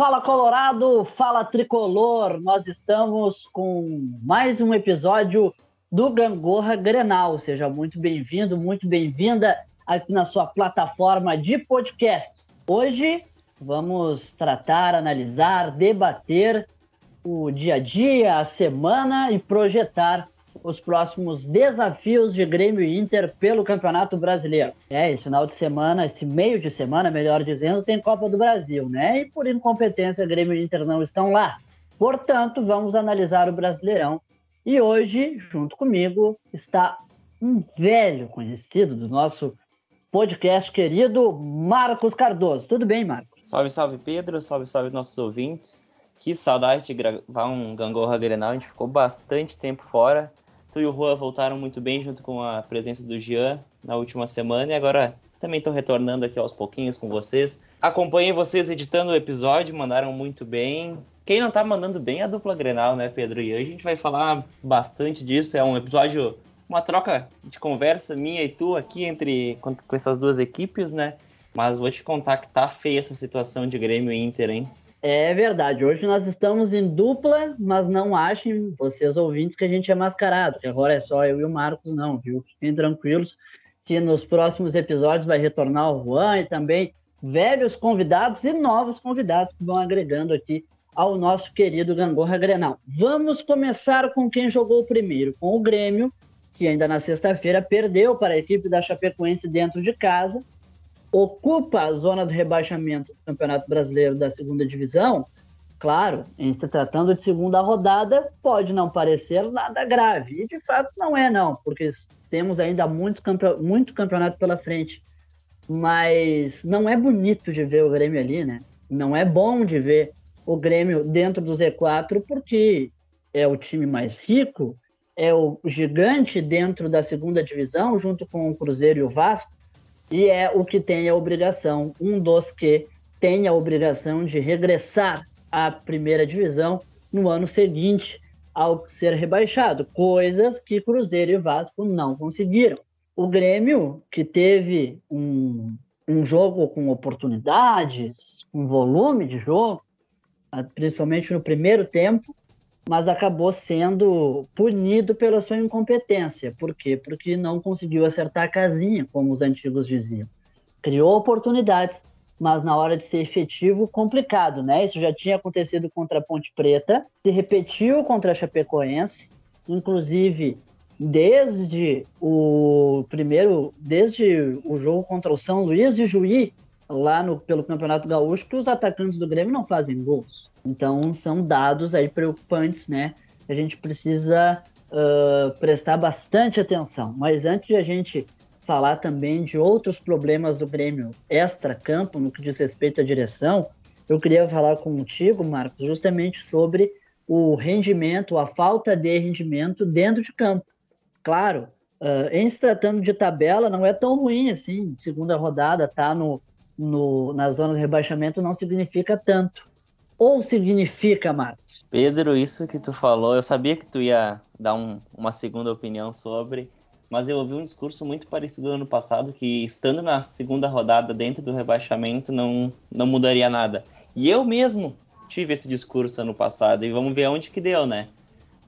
Fala Colorado, fala Tricolor. Nós estamos com mais um episódio do Gangorra Grenal. Seja muito bem-vindo, muito bem-vinda aqui na sua plataforma de podcasts. Hoje vamos tratar, analisar, debater o dia a dia, a semana e projetar os próximos desafios de Grêmio e Inter pelo Campeonato Brasileiro. É, esse final de semana, esse meio de semana, melhor dizendo, tem Copa do Brasil, né? E por incompetência, Grêmio e Inter não estão lá. Portanto, vamos analisar o Brasileirão. E hoje, junto comigo, está um velho conhecido do nosso podcast querido, Marcos Cardoso. Tudo bem, Marcos? Salve, salve, Pedro. Salve, salve, nossos ouvintes. Que saudade de gravar um Gangorra Grenal. A gente ficou bastante tempo fora. Tu e o Juan voltaram muito bem junto com a presença do Jean na última semana e agora também estou retornando aqui aos pouquinhos com vocês. Acompanhei vocês editando o episódio, mandaram muito bem. Quem não tá mandando bem é a dupla Grenal, né, Pedro? E hoje a gente vai falar bastante disso. É um episódio, uma troca de conversa minha e tu aqui entre com, com essas duas equipes, né? Mas vou te contar que tá feia essa situação de Grêmio e Inter, hein? É verdade. Hoje nós estamos em dupla, mas não achem, vocês ouvintes, que a gente é mascarado, que agora é só eu e o Marcos, não, viu? Fiquem tranquilos que nos próximos episódios vai retornar o Juan e também velhos convidados e novos convidados que vão agregando aqui ao nosso querido Gangorra Grenal. Vamos começar com quem jogou primeiro, com o Grêmio, que ainda na sexta-feira perdeu para a equipe da Chapecoense dentro de casa ocupa a zona do rebaixamento do Campeonato Brasileiro da segunda divisão, claro, em se tratando de segunda rodada, pode não parecer nada grave. E de fato não é, não, porque temos ainda muito, campe muito campeonato pela frente. Mas não é bonito de ver o Grêmio ali, né? Não é bom de ver o Grêmio dentro do Z4, porque é o time mais rico, é o gigante dentro da segunda divisão, junto com o Cruzeiro e o Vasco e é o que tem a obrigação, um dos que tem a obrigação de regressar à primeira divisão no ano seguinte ao ser rebaixado, coisas que Cruzeiro e Vasco não conseguiram. O Grêmio, que teve um, um jogo com oportunidades, um volume de jogo, principalmente no primeiro tempo, mas acabou sendo punido pela sua incompetência. Por quê? Porque não conseguiu acertar a casinha, como os antigos diziam. Criou oportunidades, mas na hora de ser efetivo, complicado, né? Isso já tinha acontecido contra a Ponte Preta, se repetiu contra a Chapecoense, inclusive desde o primeiro, desde o jogo contra o São Luís de Juí, lá no, pelo Campeonato Gaúcho, que os atacantes do Grêmio não fazem gols. Então são dados aí preocupantes, né? A gente precisa uh, prestar bastante atenção. Mas antes de a gente falar também de outros problemas do Grêmio extra-campo, no que diz respeito à direção, eu queria falar contigo, Marcos, justamente sobre o rendimento, a falta de rendimento dentro de campo. Claro, uh, em se tratando de tabela, não é tão ruim assim. Segunda rodada, tá no, no, na zona de rebaixamento, não significa tanto ou significa, Marcos? Pedro, isso que tu falou, eu sabia que tu ia dar um, uma segunda opinião sobre, mas eu ouvi um discurso muito parecido no ano passado, que estando na segunda rodada dentro do rebaixamento não, não mudaria nada. E eu mesmo tive esse discurso ano passado, e vamos ver onde que deu, né?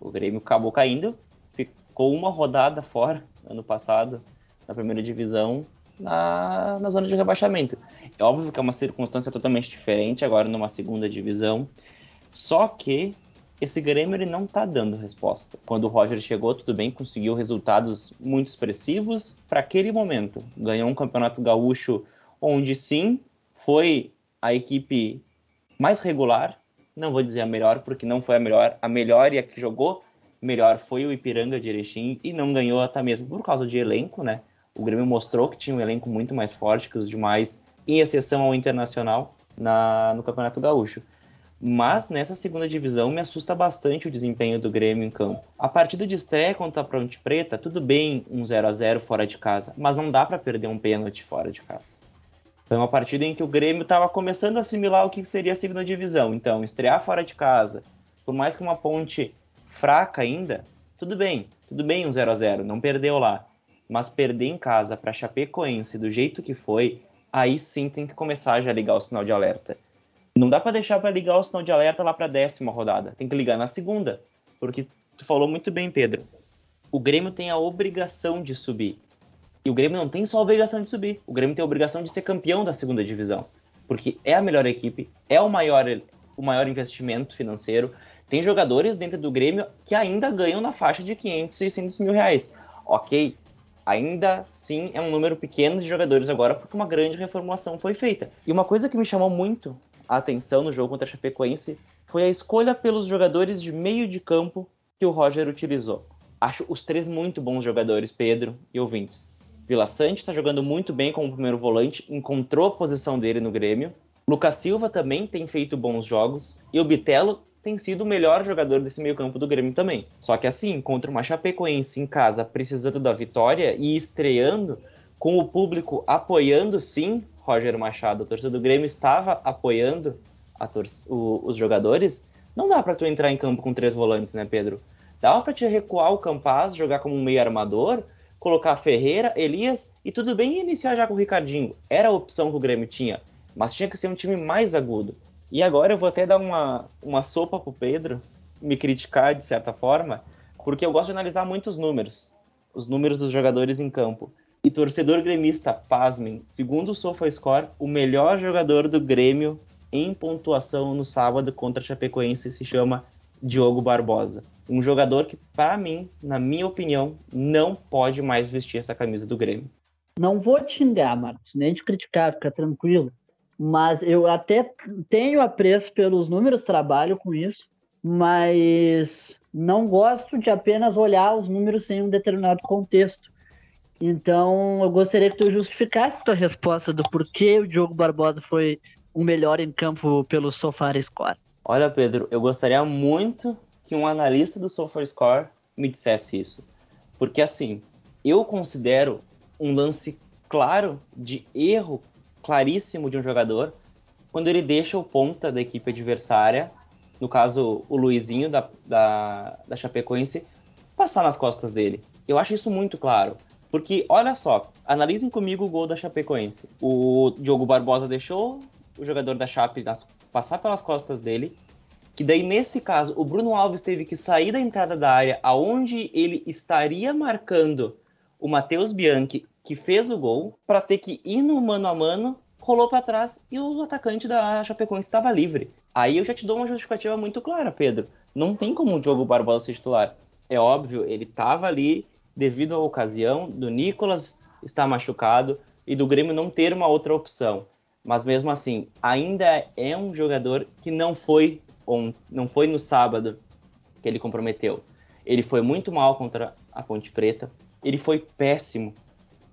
O Grêmio acabou caindo, ficou uma rodada fora ano passado, na primeira divisão, na, na zona de rebaixamento. É óbvio que é uma circunstância totalmente diferente agora numa segunda divisão, só que esse Grêmio ele não está dando resposta. Quando o Roger chegou, tudo bem, conseguiu resultados muito expressivos para aquele momento. Ganhou um campeonato gaúcho onde sim foi a equipe mais regular, não vou dizer a melhor porque não foi a melhor, a melhor e a que jogou melhor foi o Ipiranga de Erechim e não ganhou até mesmo por causa de elenco, né? O Grêmio mostrou que tinha um elenco muito mais forte que os demais, em exceção ao Internacional, na, no Campeonato Gaúcho. Mas nessa segunda divisão me assusta bastante o desempenho do Grêmio em campo. A partida de estreia contra a Ponte Preta, tudo bem um 0 a 0 fora de casa, mas não dá para perder um pênalti fora de casa. Foi uma partida em que o Grêmio estava começando a assimilar o que seria a segunda divisão. Então, estrear fora de casa, por mais que uma ponte fraca ainda, tudo bem, tudo bem um 0 a 0 não perdeu lá mas perder em casa para Chapecoense do jeito que foi, aí sim tem que começar a já ligar o sinal de alerta. Não dá para deixar para ligar o sinal de alerta lá para a décima rodada. Tem que ligar na segunda, porque tu falou muito bem, Pedro. O Grêmio tem a obrigação de subir. E o Grêmio não tem só a obrigação de subir. O Grêmio tem a obrigação de ser campeão da segunda divisão, porque é a melhor equipe, é o maior o maior investimento financeiro. Tem jogadores dentro do Grêmio que ainda ganham na faixa de 500, 600 mil reais. Ok, ainda sim é um número pequeno de jogadores agora, porque uma grande reformulação foi feita. E uma coisa que me chamou muito a atenção no jogo contra a Chapecoense foi a escolha pelos jogadores de meio de campo que o Roger utilizou. Acho os três muito bons jogadores, Pedro e ouvintes. Vila Sante está jogando muito bem como primeiro volante, encontrou a posição dele no Grêmio. Lucas Silva também tem feito bons jogos. E o Bitelo tem sido o melhor jogador desse meio-campo do Grêmio também. Só que assim, contra uma Chapecoense em casa, precisando da vitória e estreando, com o público apoiando sim Roger Machado, a torcida do Grêmio estava apoiando o, os jogadores, não dá para tu entrar em campo com três volantes, né, Pedro? Dá para te recuar o Campaz, jogar como um meio armador, colocar Ferreira, Elias e tudo bem iniciar já com o Ricardinho. Era a opção que o Grêmio tinha, mas tinha que ser um time mais agudo. E agora eu vou até dar uma, uma sopa pro Pedro, me criticar de certa forma, porque eu gosto de analisar muitos números, os números dos jogadores em campo. E torcedor gremista, pasmem, segundo o SofaScore, o melhor jogador do Grêmio em pontuação no sábado contra a Chapecoense se chama Diogo Barbosa. Um jogador que, para mim, na minha opinião, não pode mais vestir essa camisa do Grêmio. Não vou te xingar, Marcos, nem te criticar, fica tranquilo mas eu até tenho apreço pelos números, trabalho com isso, mas não gosto de apenas olhar os números sem um determinado contexto. Então, eu gostaria que tu justificasse tua resposta do porquê o Diogo Barbosa foi o melhor em campo pelo SofaScore. Olha, Pedro, eu gostaria muito que um analista do SofaScore me dissesse isso. Porque, assim, eu considero um lance claro de erro claríssimo de um jogador quando ele deixa o ponta da equipe adversária, no caso o Luizinho da, da, da Chapecoense, passar nas costas dele. Eu acho isso muito claro. Porque, olha só, analisem comigo o gol da Chapecoense. O Diogo Barbosa deixou o jogador da Chape passar pelas costas dele, que daí, nesse caso, o Bruno Alves teve que sair da entrada da área, aonde ele estaria marcando o Matheus Bianchi que fez o gol para ter que ir no mano a mano, rolou para trás e o atacante da Chapecoense estava livre. Aí eu já te dou uma justificativa muito clara, Pedro. Não tem como o Diogo Barbosa ser titular. É óbvio, ele estava ali devido à ocasião do Nicolas estar machucado e do Grêmio não ter uma outra opção. Mas mesmo assim, ainda é um jogador que não foi on, não foi no sábado que ele comprometeu. Ele foi muito mal contra a Ponte Preta. Ele foi péssimo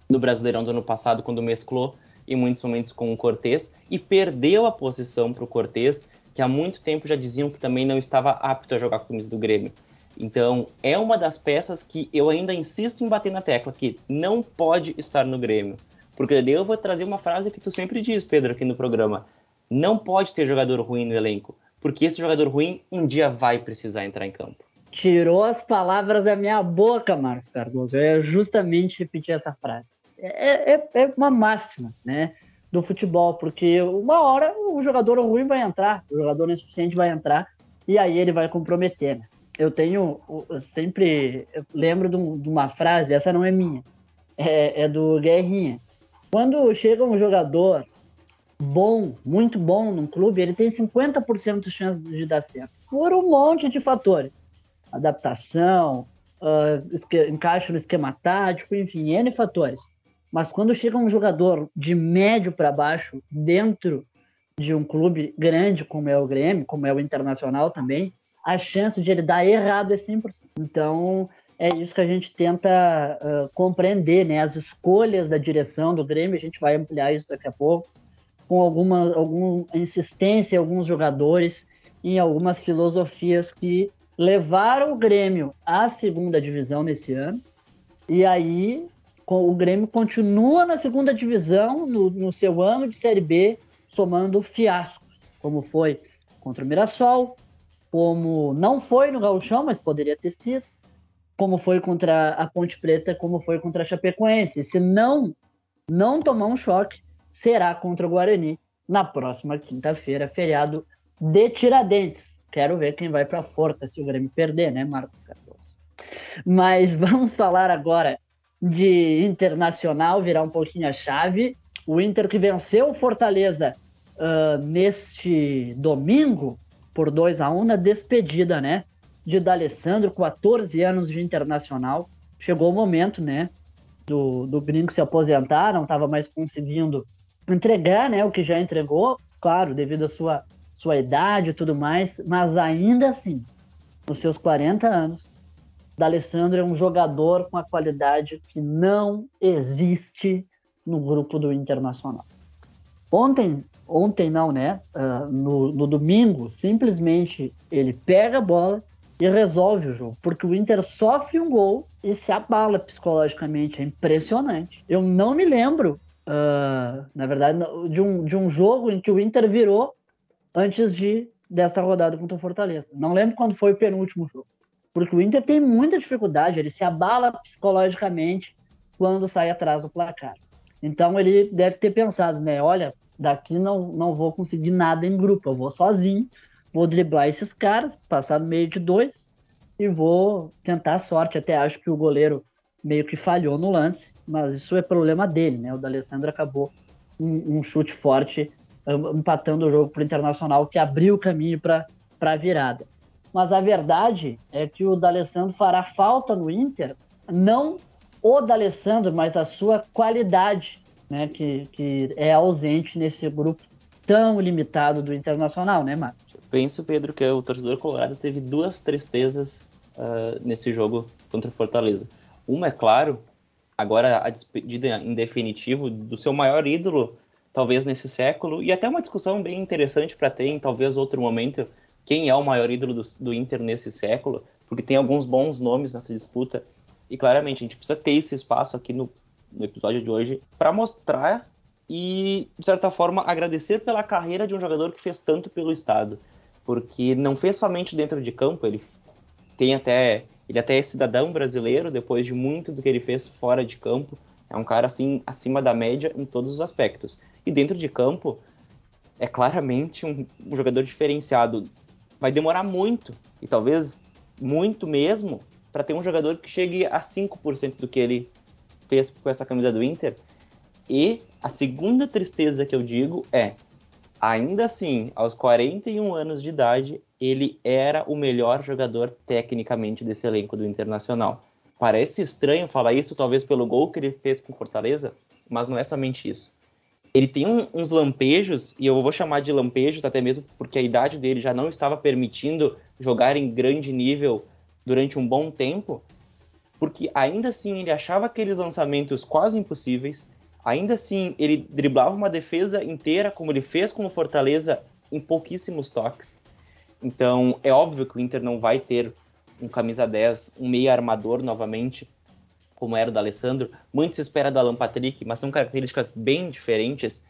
no Brasileirão do ano passado, quando mesclou em muitos momentos com o Cortez e perdeu a posição para o Cortez, que há muito tempo já diziam que também não estava apto a jogar com o camisa do Grêmio. Então, é uma das peças que eu ainda insisto em bater na tecla, que não pode estar no Grêmio. Porque daí eu vou trazer uma frase que tu sempre diz, Pedro, aqui no programa. Não pode ter jogador ruim no elenco, porque esse jogador ruim um dia vai precisar entrar em campo. Tirou as palavras da minha boca, Marcos Cardoso. Eu ia justamente repetir essa frase. É, é, é uma máxima, né? Do futebol, porque uma hora o jogador ruim vai entrar, o jogador insuficiente vai entrar, e aí ele vai comprometer. Né? Eu tenho, eu sempre lembro de, uma frase, essa não é minha, é, é do Guerrinha. Quando chega um jogador bom, muito bom num clube, ele tem 50% de chance de dar certo, por um monte de fatores adaptação, uh, encaixe no esquema tático, enfim, N fatores. Mas quando chega um jogador de médio para baixo dentro de um clube grande como é o Grêmio, como é o Internacional também, a chance de ele dar errado é 100%. Então, é isso que a gente tenta uh, compreender, né? As escolhas da direção do Grêmio, a gente vai ampliar isso daqui a pouco, com alguma, alguma insistência em alguns jogadores, em algumas filosofias que levaram o Grêmio à segunda divisão nesse ano. E aí o Grêmio continua na segunda divisão no, no seu ano de Série B, somando fiascos, como foi contra o Mirassol, como não foi no Gauchão, mas poderia ter sido, como foi contra a Ponte Preta, como foi contra a Chapecoense. Se não, não tomar um choque, será contra o Guarani na próxima quinta-feira, feriado de Tiradentes. Quero ver quem vai para Forta se o Grêmio perder, né, Marcos Cardoso? Mas vamos falar agora de Internacional, virar um pouquinho a chave. O Inter que venceu o Fortaleza uh, neste domingo por 2 a 1 na despedida, né? De D'Alessandro, 14 anos de Internacional. Chegou o momento, né? Do, do Gringo se aposentar, não estava mais conseguindo entregar, né? O que já entregou, claro, devido à sua, sua idade e tudo mais, mas ainda assim, nos seus 40 anos, D'Alessandro é um jogador com a qualidade que não existe no grupo do Internacional. Ontem, ontem não, né? Uh, no, no domingo, simplesmente ele pega a bola e resolve o jogo, porque o Inter sofre um gol e se abala psicologicamente. É impressionante. Eu não me lembro, uh, na verdade, de um, de um jogo em que o Inter virou antes de dessa rodada contra o Fortaleza. Não lembro quando foi o penúltimo jogo. Porque o Inter tem muita dificuldade, ele se abala psicologicamente quando sai atrás do placar. Então ele deve ter pensado, né? Olha, daqui não, não vou conseguir nada em grupo, eu vou sozinho, vou driblar esses caras, passar no meio de dois e vou tentar a sorte. Até acho que o goleiro meio que falhou no lance, mas isso é problema dele, né? O D'Alessandro acabou um, um chute forte, empatando o jogo para o Internacional, que abriu o caminho para a virada mas a verdade é que o D'Alessandro fará falta no Inter, não o D'Alessandro, mas a sua qualidade, né, que, que é ausente nesse grupo tão limitado do Internacional, né, Marcos? Penso, Pedro, que o torcedor colorado teve duas tristezas uh, nesse jogo contra o Fortaleza. Uma, é claro, agora a despedida em definitivo do seu maior ídolo, talvez nesse século, e até uma discussão bem interessante para ter em talvez outro momento, quem é o maior ídolo do, do Inter nesse século, porque tem alguns bons nomes nessa disputa. E claramente a gente precisa ter esse espaço aqui no, no episódio de hoje para mostrar e, de certa forma, agradecer pela carreira de um jogador que fez tanto pelo Estado. Porque não fez somente dentro de campo, ele tem até. Ele até é cidadão brasileiro, depois de muito do que ele fez fora de campo. É um cara assim acima da média em todos os aspectos. E dentro de campo, é claramente um, um jogador diferenciado vai demorar muito, e talvez muito mesmo, para ter um jogador que chegue a 5% do que ele fez com essa camisa do Inter. E a segunda tristeza que eu digo é, ainda assim, aos 41 anos de idade, ele era o melhor jogador tecnicamente desse elenco do Internacional. Parece estranho falar isso, talvez pelo gol que ele fez com Fortaleza, mas não é somente isso ele tem um, uns lampejos, e eu vou chamar de lampejos até mesmo porque a idade dele já não estava permitindo jogar em grande nível durante um bom tempo, porque ainda assim ele achava aqueles lançamentos quase impossíveis, ainda assim ele driblava uma defesa inteira, como ele fez com o Fortaleza, em pouquíssimos toques. Então é óbvio que o Inter não vai ter um camisa 10, um meia armador novamente, como era o da Alessandro, muito se espera do Alan Patrick, mas são características bem diferentes,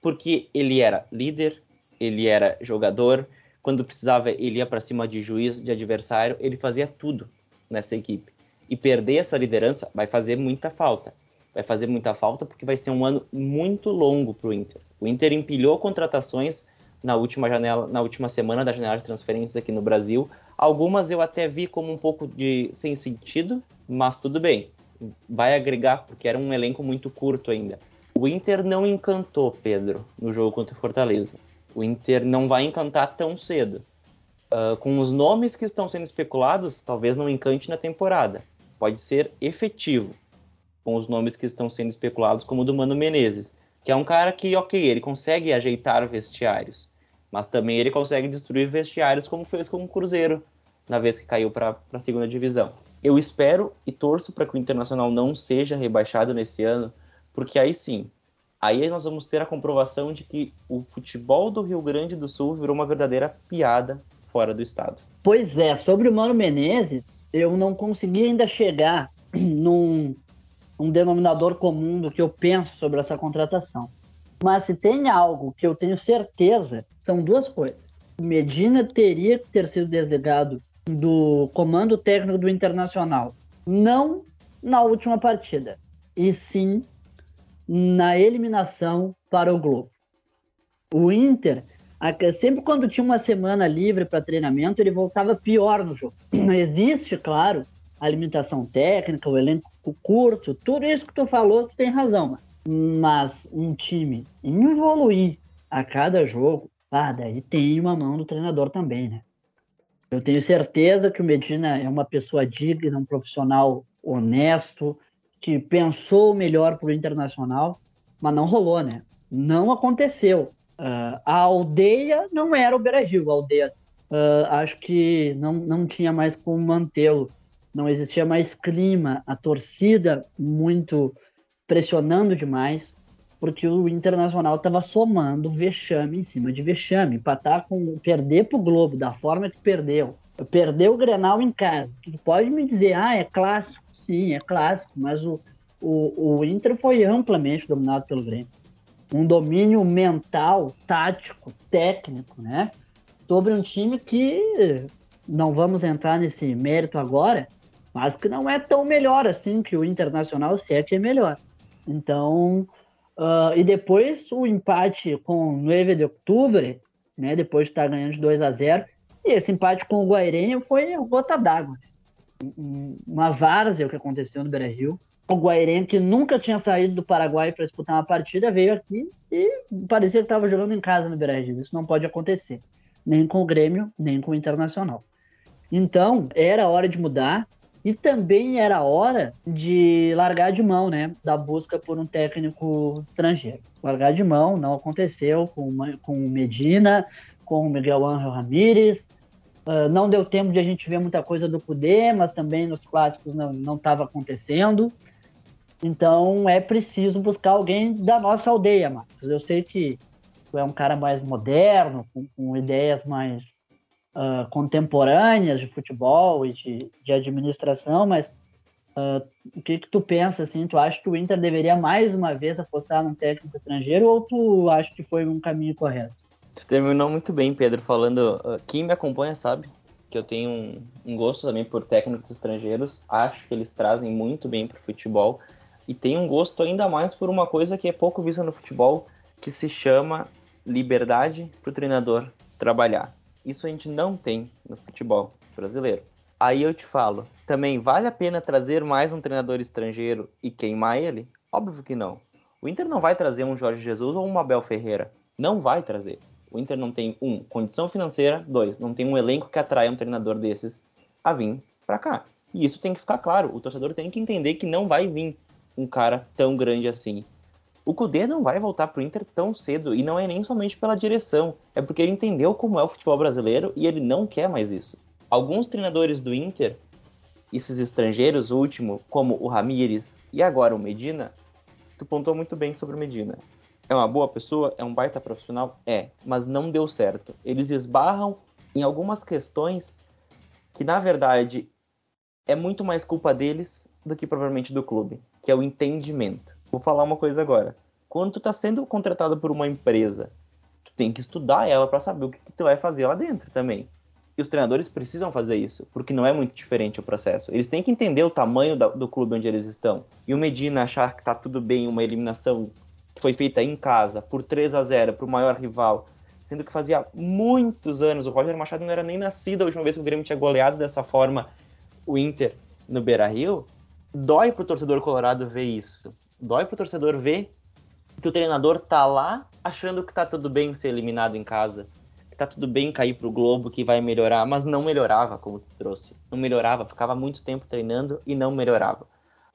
porque ele era líder, ele era jogador, quando precisava ele ia para cima de juiz, de adversário, ele fazia tudo nessa equipe. E perder essa liderança vai fazer muita falta. Vai fazer muita falta porque vai ser um ano muito longo para o Inter. O Inter empilhou contratações na última janela, na última semana da janela de transferências aqui no Brasil. Algumas eu até vi como um pouco de sem sentido, mas tudo bem vai agregar, porque era um elenco muito curto ainda. O Inter não encantou, Pedro, no jogo contra o Fortaleza. O Inter não vai encantar tão cedo. Uh, com os nomes que estão sendo especulados, talvez não encante na temporada. Pode ser efetivo com os nomes que estão sendo especulados, como o do Mano Menezes, que é um cara que, ok, ele consegue ajeitar vestiários, mas também ele consegue destruir vestiários, como fez com o Cruzeiro na vez que caiu para a segunda divisão. Eu espero e torço para que o Internacional não seja rebaixado nesse ano, porque aí sim, aí nós vamos ter a comprovação de que o futebol do Rio Grande do Sul virou uma verdadeira piada fora do estado. Pois é, sobre o Mano Menezes, eu não consegui ainda chegar num um denominador comum do que eu penso sobre essa contratação. Mas se tem algo que eu tenho certeza, são duas coisas. Medina teria que ter sido desligado do comando técnico do Internacional, não na última partida, e sim na eliminação para o Globo. O Inter, sempre quando tinha uma semana livre para treinamento, ele voltava pior no jogo. Existe, claro, a limitação técnica, o elenco curto, tudo isso que tu falou, tu tem razão. Mas um time evoluir a cada jogo, ah, daí tem uma mão do treinador também, né? Eu tenho certeza que o Medina é uma pessoa digna, um profissional honesto, que pensou melhor para o Internacional, mas não rolou, né? Não aconteceu. Uh, a aldeia não era o Beira-Rio, a aldeia uh, acho que não, não tinha mais como mantê-lo, não existia mais clima, a torcida muito pressionando demais, porque o Internacional estava somando vexame em cima de vexame, empatar com perder para o Globo da forma que perdeu, perdeu o Grenal em casa. Tu pode me dizer, ah, é clássico, sim, é clássico, mas o, o, o Inter foi amplamente dominado pelo Grêmio. Um domínio mental, tático, técnico, né? Sobre um time que não vamos entrar nesse mérito agora, mas que não é tão melhor assim que o Internacional, se é que é melhor. Então, uh, e depois o empate com o 9 de outubro, né, depois de estar ganhando de 2 a 0 e esse empate com o Guairenha foi gota d'água. Uma várzea o que aconteceu no Beira-Rio. O Guairenha, que nunca tinha saído do Paraguai para disputar uma partida, veio aqui e parecia que estava jogando em casa no Beira-Rio. Isso não pode acontecer, nem com o Grêmio, nem com o Internacional. Então, era hora de mudar. E também era hora de largar de mão, né? Da busca por um técnico estrangeiro. Largar de mão não aconteceu com, com o Medina, com Miguel Ángel Ramírez. Uh, não deu tempo de a gente ver muita coisa do Cudê, mas também nos clássicos não estava acontecendo. Então é preciso buscar alguém da nossa aldeia, Marcos. Eu sei que tu é um cara mais moderno, com, com ideias mais uh, contemporâneas de futebol e de, de administração, mas uh, o que, que tu pensa, assim, tu acha que o Inter deveria mais uma vez apostar num técnico estrangeiro ou tu acha que foi um caminho correto? Tu terminou muito bem, Pedro, falando, uh, quem me acompanha sabe que eu tenho um, um gosto também por técnicos estrangeiros, acho que eles trazem muito bem para o futebol, e tenho um gosto ainda mais por uma coisa que é pouco vista no futebol, que se chama liberdade para o treinador trabalhar. Isso a gente não tem no futebol brasileiro. Aí eu te falo, também vale a pena trazer mais um treinador estrangeiro e queimar ele? Óbvio que não. O Inter não vai trazer um Jorge Jesus ou um Abel Ferreira. Não vai trazer. O Inter não tem, um, condição financeira, dois, não tem um elenco que atraia um treinador desses a vir para cá. E isso tem que ficar claro. O torcedor tem que entender que não vai vir um cara tão grande assim. O Cudê não vai voltar pro Inter tão cedo, e não é nem somente pela direção, é porque ele entendeu como é o futebol brasileiro e ele não quer mais isso. Alguns treinadores do Inter, esses estrangeiros, o último, como o Ramires e agora o Medina, tu pontou muito bem sobre o Medina. É uma boa pessoa, é um baita profissional? É, mas não deu certo. Eles esbarram em algumas questões que, na verdade, é muito mais culpa deles do que provavelmente do clube, que é o entendimento. Vou falar uma coisa agora. Quando tu tá sendo contratado por uma empresa, tu tem que estudar ela para saber o que, que tu vai fazer lá dentro também. E os treinadores precisam fazer isso, porque não é muito diferente o processo. Eles têm que entender o tamanho da, do clube onde eles estão. E o Medina achar que tá tudo bem, uma eliminação que foi feita em casa, por 3 a 0 pro maior rival, sendo que fazia muitos anos, o Roger Machado não era nem nascido a última vez que o Grêmio tinha goleado dessa forma o Inter no Beira-Rio, dói pro torcedor colorado ver isso dói pro torcedor ver que o treinador tá lá achando que tá tudo bem ser eliminado em casa, que tá tudo bem cair pro Globo, que vai melhorar, mas não melhorava, como tu trouxe. Não melhorava, ficava muito tempo treinando e não melhorava.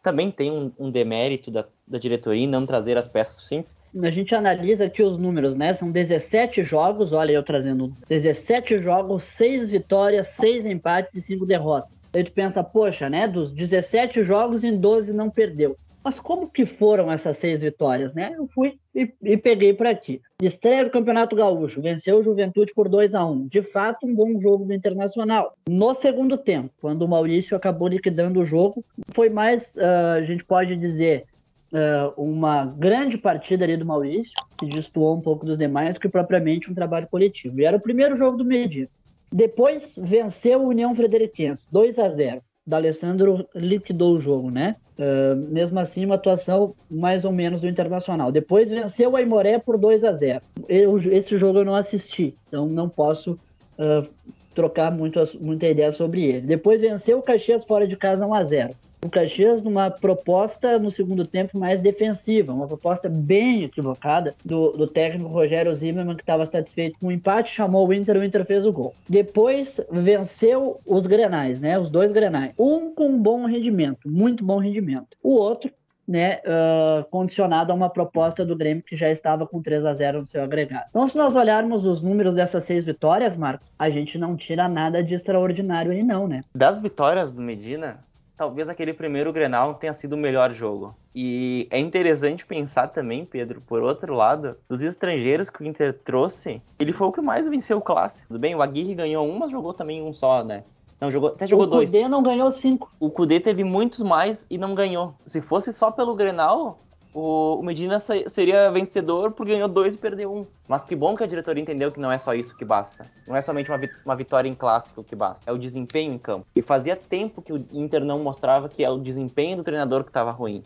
Também tem um, um demérito da, da diretoria em não trazer as peças suficientes. A gente analisa aqui os números, né? São 17 jogos, olha eu trazendo 17 jogos, 6 vitórias, 6 empates e 5 derrotas. Aí tu pensa, poxa, né? Dos 17 jogos, em 12 não perdeu. Mas como que foram essas seis vitórias, né? Eu fui e, e peguei para aqui. Estreia do Campeonato Gaúcho, venceu o Juventude por 2 a 1 De fato, um bom jogo do Internacional. No segundo tempo, quando o Maurício acabou liquidando o jogo, foi mais, uh, a gente pode dizer, uh, uma grande partida ali do Maurício, que destoou um pouco dos demais, que propriamente um trabalho coletivo. E era o primeiro jogo do Medina. Depois venceu o União Frederiquense, 2 a 0 da Alessandro liquidou o jogo, né? Uh, mesmo assim, uma atuação mais ou menos do Internacional. Depois venceu o Aimoré por 2 a 0 eu, Esse jogo eu não assisti, então não posso uh, trocar muito, muita ideia sobre ele. Depois venceu o Caxias fora de casa 1 a 0 o Caxias numa proposta no segundo tempo mais defensiva, uma proposta bem equivocada do, do técnico Rogério Zimmermann, que estava satisfeito com o empate, chamou o Inter, o Inter fez o gol. Depois venceu os Grenais, né? Os dois Grenais. Um com bom rendimento, muito bom rendimento. O outro né, uh, condicionado a uma proposta do Grêmio que já estava com 3 a 0 no seu agregado. Então, se nós olharmos os números dessas seis vitórias, Marcos, a gente não tira nada de extraordinário aí não, né? Das vitórias do Medina, talvez aquele primeiro Grenal tenha sido o melhor jogo. E é interessante pensar também, Pedro, por outro lado, dos estrangeiros que o Inter trouxe, ele foi o que mais venceu o clássico. Tudo bem, o Aguirre ganhou um, mas jogou também um só, né? Não, jogou, até jogou dois. O Cudê não ganhou cinco. O Cudê teve muitos mais e não ganhou. Se fosse só pelo Grenal, o, Medina seria vencedor porque ganhou dois e perdeu um. Mas que bom que a diretoria entendeu que não é só isso que basta. Não é somente uma, vitória em clássico que basta. É o desempenho em campo. E fazia tempo que o Inter não mostrava que é o desempenho do treinador que estava ruim.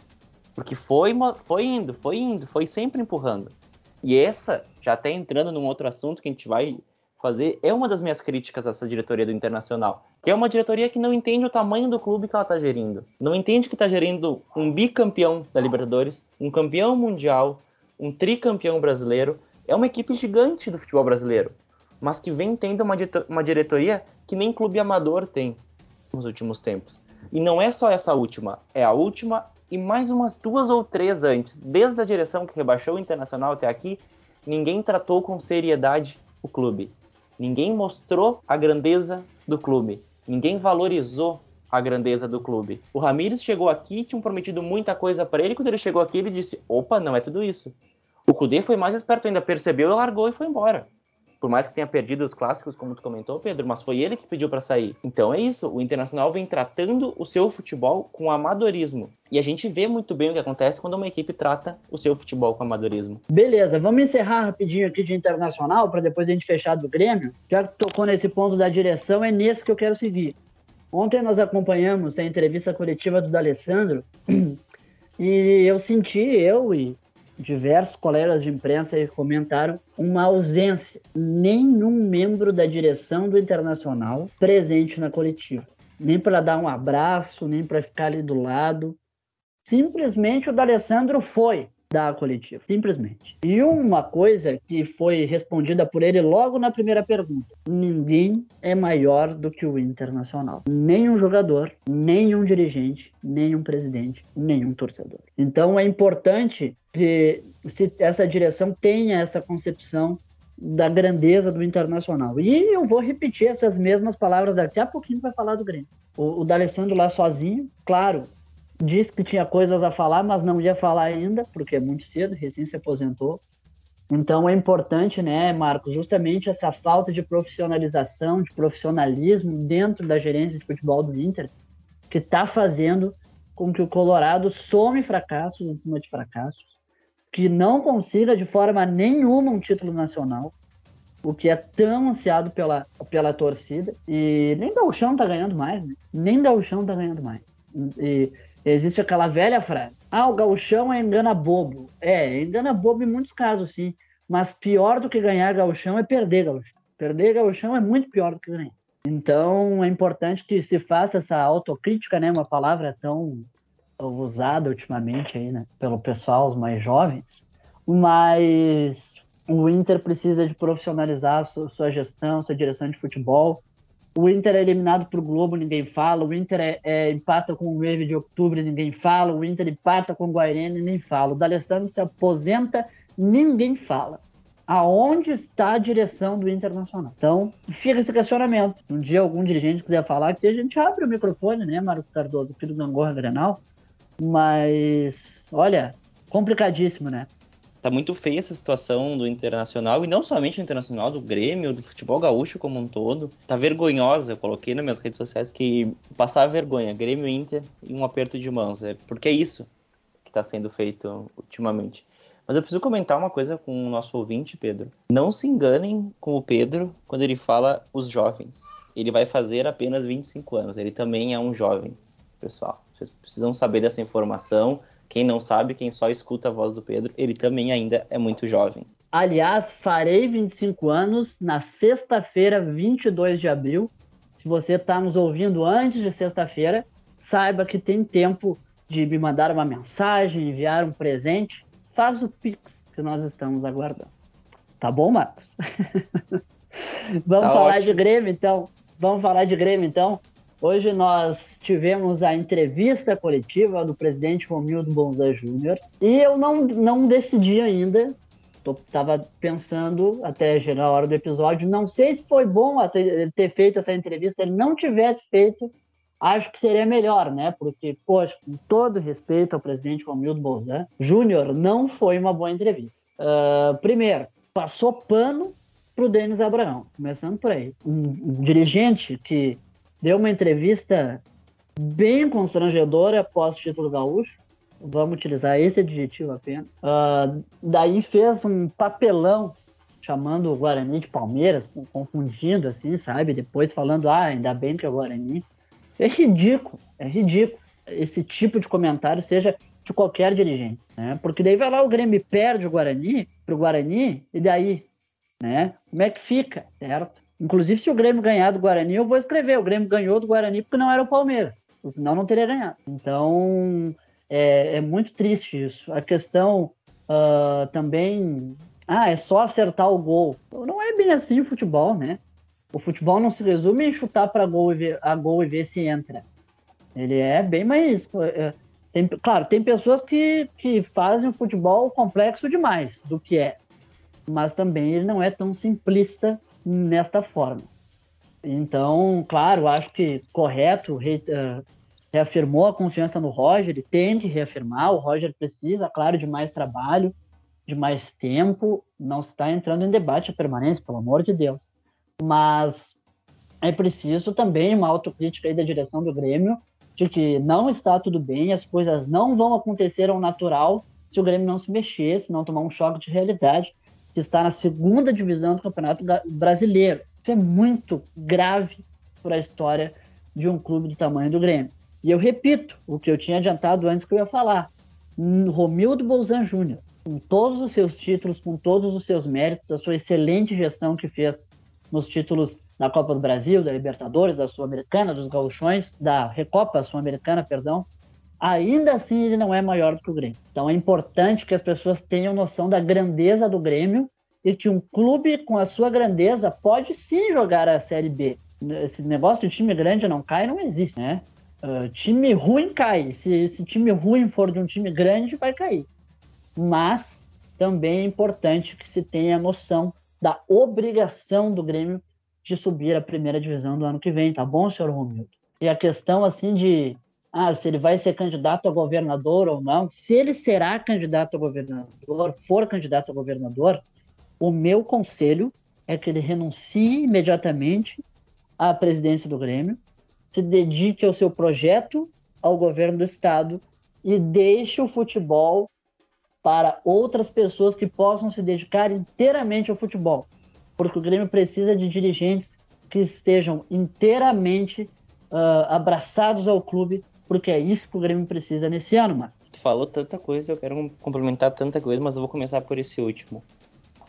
Porque foi, foi indo, foi indo, foi sempre empurrando. E essa, já até entrando num outro assunto que a gente vai fazer é uma das minhas críticas a essa diretoria do Internacional, que é uma diretoria que não entende o tamanho do clube que ela está gerindo. Não entende que está gerindo um bicampeão da Libertadores, um campeão mundial, um tricampeão brasileiro. É uma equipe gigante do futebol brasileiro, mas que vem tendo uma, uma diretoria que nem clube amador tem nos últimos tempos. E não é só essa última, é a última e mais umas duas ou três antes. Desde a direção que rebaixou o Internacional até aqui, ninguém tratou com seriedade o clube. Ninguém mostrou a grandeza do clube. Ninguém valorizou a grandeza do clube. O Ramires chegou aqui, tinham prometido muita coisa para ele. Quando ele chegou aqui, ele disse: opa, não é tudo isso. O Cudê foi mais esperto ainda, percebeu, largou e foi embora por mais que tenha perdido os clássicos, como tu comentou, Pedro, mas foi ele que pediu para sair. Então é isso, o Internacional vem tratando o seu futebol com amadorismo. E a gente vê muito bem o que acontece quando uma equipe trata o seu futebol com amadorismo. Beleza, vamos encerrar rapidinho aqui de Internacional, para depois a gente fechar do Grêmio. Já que tocou nesse ponto da direção, é nesse que eu quero seguir. Ontem nós acompanhamos a entrevista coletiva do D'Alessandro e eu senti, eu e diversos colegas de imprensa comentaram uma ausência, nenhum membro da direção do Internacional presente na coletiva, nem para dar um abraço, nem para ficar ali do lado. Simplesmente o D'Alessandro foi, da coletiva, simplesmente. E uma coisa que foi respondida por ele logo na primeira pergunta: ninguém é maior do que o Internacional. Nenhum jogador, nenhum dirigente, nenhum presidente, nenhum torcedor. Então é importante que se essa direção tenha essa concepção da grandeza do Internacional. E eu vou repetir essas mesmas palavras daqui a pouquinho para falar do Grêmio. O, o D'Alessandro lá sozinho, claro, disse que tinha coisas a falar, mas não ia falar ainda, porque é muito cedo, recém se aposentou. Então é importante, né, Marcos, justamente essa falta de profissionalização, de profissionalismo dentro da gerência de futebol do Inter, que está fazendo com que o Colorado some fracassos em cima de fracassos, que não consiga de forma nenhuma um título nacional, o que é tão ansiado pela, pela torcida, e nem Gauchão tá ganhando mais, né? Nem Gauchão tá ganhando mais. E Existe aquela velha frase: ah, o gauchão é engana bobo. É, engana bobo em muitos casos, sim. Mas pior do que ganhar gauchão é perder gauchão. Perder gauchão é muito pior do que ganhar. Então é importante que se faça essa autocrítica, né? Uma palavra tão usada ultimamente aí, né? Pelo pessoal, os mais jovens. Mas o Inter precisa de profissionalizar sua, sua gestão, sua direção de futebol o Inter é eliminado para o Globo, ninguém fala. O Inter é, é, empata com o Wave de outubro, ninguém fala. O Inter empata com o Guairene, ninguém fala. O D'Alessandro se aposenta, ninguém fala. Aonde está a direção do Internacional? Então, fica esse questionamento. Um dia algum dirigente quiser falar aqui, a gente abre o microfone, né, Marcos Cardoso, aqui do Gangorra Grenal. Mas, olha, complicadíssimo, né? Tá muito feia essa situação do Internacional, e não somente do Internacional, do Grêmio, do futebol gaúcho como um todo. Tá vergonhosa, eu coloquei nas minhas redes sociais que passar vergonha, Grêmio Inter e um aperto de mãos. É porque é isso que está sendo feito ultimamente. Mas eu preciso comentar uma coisa com o nosso ouvinte, Pedro. Não se enganem com o Pedro quando ele fala os jovens. Ele vai fazer apenas 25 anos, ele também é um jovem. pessoal. Vocês precisam saber dessa informação. Quem não sabe, quem só escuta a voz do Pedro, ele também ainda é muito jovem. Aliás, farei 25 anos na sexta-feira, 22 de abril. Se você está nos ouvindo antes de sexta-feira, saiba que tem tempo de me mandar uma mensagem, enviar um presente. Faz o Pix que nós estamos aguardando. Tá bom, Marcos? Vamos tá falar ótimo. de Grêmio, então. Vamos falar de Grêmio, então. Hoje nós tivemos a entrevista coletiva do presidente Romildo Bonzan Júnior e eu não, não decidi ainda. Estava pensando até chegar a hora do episódio. Não sei se foi bom ele ter feito essa entrevista. Se ele não tivesse feito, acho que seria melhor, né? Porque, poxa, com todo respeito ao presidente Romildo Bolzan Júnior, não foi uma boa entrevista. Uh, primeiro, passou pano para o Denis Abraão, começando por aí. Um dirigente que deu uma entrevista bem constrangedora após o título gaúcho. Vamos utilizar esse adjetivo apenas. Uh, daí fez um papelão chamando o Guarani de Palmeiras, confundindo assim, sabe? Depois falando, ah, ainda bem que é o Guarani. É ridículo, é ridículo esse tipo de comentário, seja de qualquer dirigente, né? Porque daí vai lá o Grêmio perde o Guarani pro Guarani e daí, né? Como é que fica, certo? Inclusive, se o Grêmio ganhar do Guarani, eu vou escrever. O Grêmio ganhou do Guarani porque não era o Palmeiras. Senão não teria ganhado. Então, é, é muito triste isso. A questão uh, também. Ah, é só acertar o gol. Não é bem assim o futebol, né? O futebol não se resume em chutar para gol a gol e ver se entra. Ele é bem mais. É, tem, claro, tem pessoas que, que fazem o futebol complexo demais do que é. Mas também ele não é tão simplista nesta forma. Então, claro, acho que correto, re, uh, reafirmou a confiança no Roger, ele tem que reafirmar, o Roger precisa, claro, de mais trabalho, de mais tempo, não está entrando em debate a permanência, pelo amor de Deus. Mas é preciso também uma autocrítica da direção do Grêmio, de que não está tudo bem, as coisas não vão acontecer ao natural se o Grêmio não se mexer, se não tomar um choque de realidade que está na segunda divisão do Campeonato Brasileiro. Isso é muito grave para a história de um clube do tamanho do Grêmio. E eu repito o que eu tinha adiantado antes que eu ia falar. Romildo Bolzan Júnior, com todos os seus títulos, com todos os seus méritos, a sua excelente gestão que fez nos títulos da Copa do Brasil, da Libertadores, da Sul-Americana, dos Gauchões, da Recopa Sul-Americana, perdão, ainda assim ele não é maior do que o Grêmio. Então é importante que as pessoas tenham noção da grandeza do Grêmio e que um clube com a sua grandeza pode sim jogar a Série B. Esse negócio de time grande não cai não existe, né? Uh, time ruim cai. Se esse time ruim for de um time grande, vai cair. Mas também é importante que se tenha noção da obrigação do Grêmio de subir a primeira divisão do ano que vem, tá bom, senhor Romildo? E a questão assim de ah, se ele vai ser candidato a governador ou não. Se ele será candidato a governador, for candidato a governador, o meu conselho é que ele renuncie imediatamente à presidência do Grêmio, se dedique ao seu projeto, ao governo do estado e deixe o futebol para outras pessoas que possam se dedicar inteiramente ao futebol, porque o Grêmio precisa de dirigentes que estejam inteiramente uh, abraçados ao clube porque é isso que o Grêmio precisa nesse ano, mano. Tu falou tanta coisa, eu quero complementar tanta coisa, mas eu vou começar por esse último.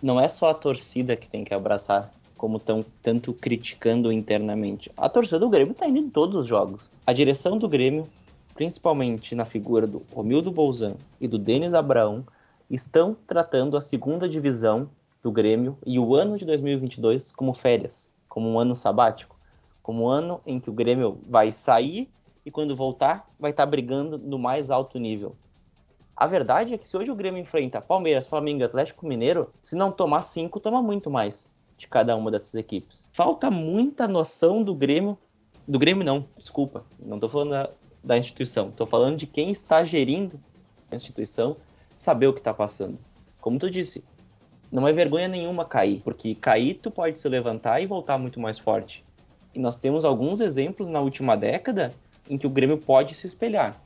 Não é só a torcida que tem que abraçar, como estão tanto criticando internamente. A torcida do Grêmio tá indo em todos os jogos. A direção do Grêmio, principalmente na figura do Romildo Bolzan e do Denis Abraão, estão tratando a segunda divisão do Grêmio e o ano de 2022 como férias, como um ano sabático, como um ano em que o Grêmio vai sair e quando voltar, vai estar tá brigando no mais alto nível. A verdade é que se hoje o Grêmio enfrenta Palmeiras, Flamengo Atlético Mineiro, se não tomar cinco, toma muito mais de cada uma dessas equipes. Falta muita noção do Grêmio. Do Grêmio, não, desculpa. Não estou falando da, da instituição. Estou falando de quem está gerindo a instituição saber o que está passando. Como tu disse, não é vergonha nenhuma cair, porque cair tu pode se levantar e voltar muito mais forte. E nós temos alguns exemplos na última década em que o Grêmio pode se espelhar.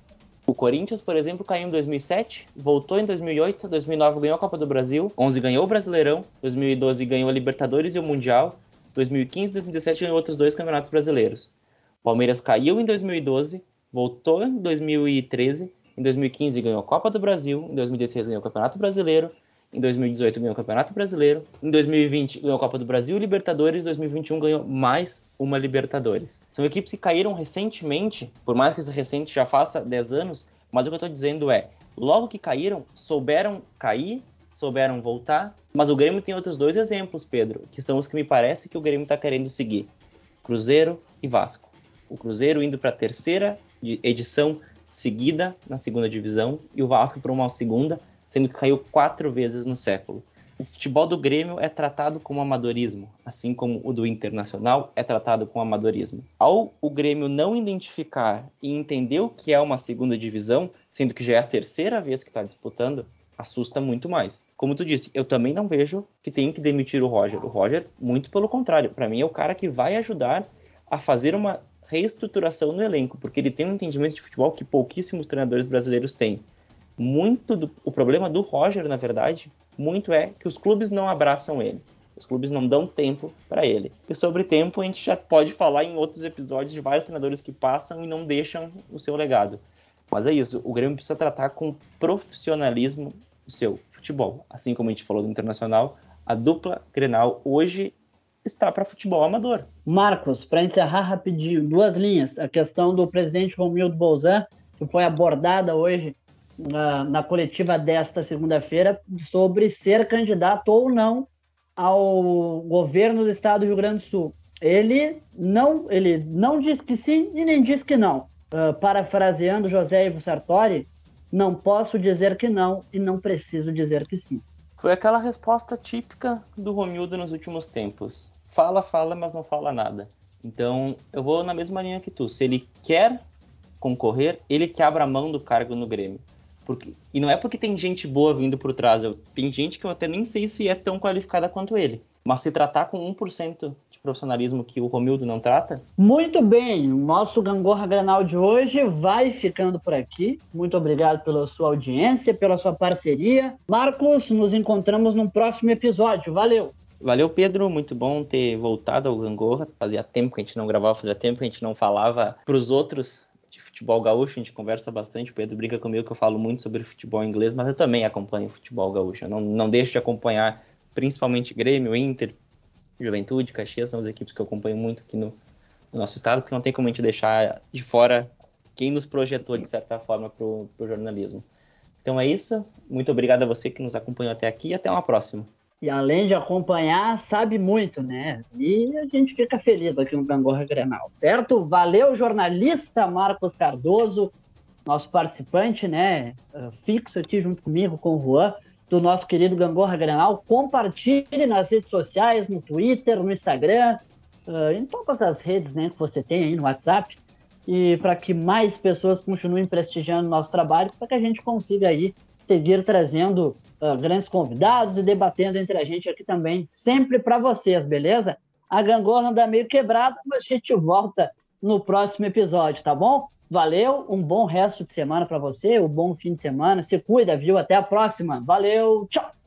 O Corinthians, por exemplo, caiu em 2007, voltou em 2008, 2009 ganhou a Copa do Brasil, 11 ganhou o Brasileirão, 2012 ganhou a Libertadores e o Mundial, 2015 e 2017 ganhou outros dois campeonatos brasileiros. O Palmeiras caiu em 2012, voltou em 2013, em 2015 ganhou a Copa do Brasil, em 2016 ganhou o Campeonato Brasileiro, em 2018 ganhou o Campeonato Brasileiro, em 2020 ganhou a Copa do Brasil e Libertadores, em 2021 ganhou mais uma Libertadores. São equipes que caíram recentemente, por mais que esse recente já faça 10 anos, mas o que eu estou dizendo é, logo que caíram, souberam cair, souberam voltar, mas o Grêmio tem outros dois exemplos, Pedro, que são os que me parece que o Grêmio está querendo seguir. Cruzeiro e Vasco. O Cruzeiro indo para a terceira edição seguida na segunda divisão e o Vasco para uma segunda, sendo que caiu quatro vezes no século. O futebol do Grêmio é tratado como amadorismo, assim como o do Internacional é tratado como amadorismo. Ao o Grêmio não identificar e entender o que é uma segunda divisão, sendo que já é a terceira vez que está disputando, assusta muito mais. Como tu disse, eu também não vejo que tem que demitir o Roger. O Roger, muito pelo contrário, para mim é o cara que vai ajudar a fazer uma reestruturação no elenco, porque ele tem um entendimento de futebol que pouquíssimos treinadores brasileiros têm. Muito do, o problema do Roger, na verdade, muito é que os clubes não abraçam ele. Os clubes não dão tempo para ele. E sobre tempo, a gente já pode falar em outros episódios de vários treinadores que passam e não deixam o seu legado. Mas é isso, o Grêmio precisa tratar com profissionalismo o seu futebol. Assim como a gente falou do Internacional, a dupla Grenal hoje está para futebol amador. Marcos, para encerrar rapidinho, duas linhas. A questão do presidente Romildo Bolzan, que foi abordada hoje na, na coletiva desta segunda-feira, sobre ser candidato ou não ao governo do estado do Rio Grande do Sul. Ele não, ele não diz que sim e nem diz que não. Uh, parafraseando José Ivo Sartori, não posso dizer que não e não preciso dizer que sim. Foi aquela resposta típica do Romildo nos últimos tempos. Fala, fala, mas não fala nada. Então, eu vou na mesma linha que tu. Se ele quer concorrer, ele que abra mão do cargo no Grêmio. Porque, e não é porque tem gente boa vindo por trás. Eu, tem gente que eu até nem sei se é tão qualificada quanto ele. Mas se tratar com 1% profissionalismo que o Romildo não trata? Muito bem, o nosso Gangorra Granal de hoje vai ficando por aqui. Muito obrigado pela sua audiência, pela sua parceria. Marcos, nos encontramos no próximo episódio. Valeu! Valeu, Pedro. Muito bom ter voltado ao Gangorra. Fazia tempo que a gente não gravava, fazia tempo que a gente não falava para os outros de futebol gaúcho. A gente conversa bastante. O Pedro brinca comigo que eu falo muito sobre futebol inglês, mas eu também acompanho futebol gaúcho. Eu não, não deixo de acompanhar principalmente Grêmio, Inter, Juventude, Caxias, são as equipes que eu acompanho muito aqui no, no, nosso estado, porque não tem como a gente deixar de fora quem nos projetou, de certa forma, para o jornalismo. Então é isso. Muito obrigado a você que nos acompanhou até aqui e até uma próxima. E além de acompanhar, sabe muito, né? E a gente fica feliz aqui no Gangorra Grenal, certo? Valeu, jornalista Marcos Cardoso, nosso participante, né? Fixo aqui junto comigo, com o Juan do nosso querido Gangorra Granal. Compartilhe nas redes sociais, no Twitter, no Instagram, uh, em todas as redes né, que você tem aí no WhatsApp, e para que mais pessoas continuem prestigiando o nosso trabalho, para que a gente consiga aí seguir trazendo uh, grandes convidados e debatendo entre a gente aqui também, sempre para vocês, beleza? A gangorra anda meio quebrada, mas a gente volta no próximo episódio, tá bom? Valeu, um bom resto de semana para você, um bom fim de semana. Se cuida, viu? Até a próxima. Valeu, tchau!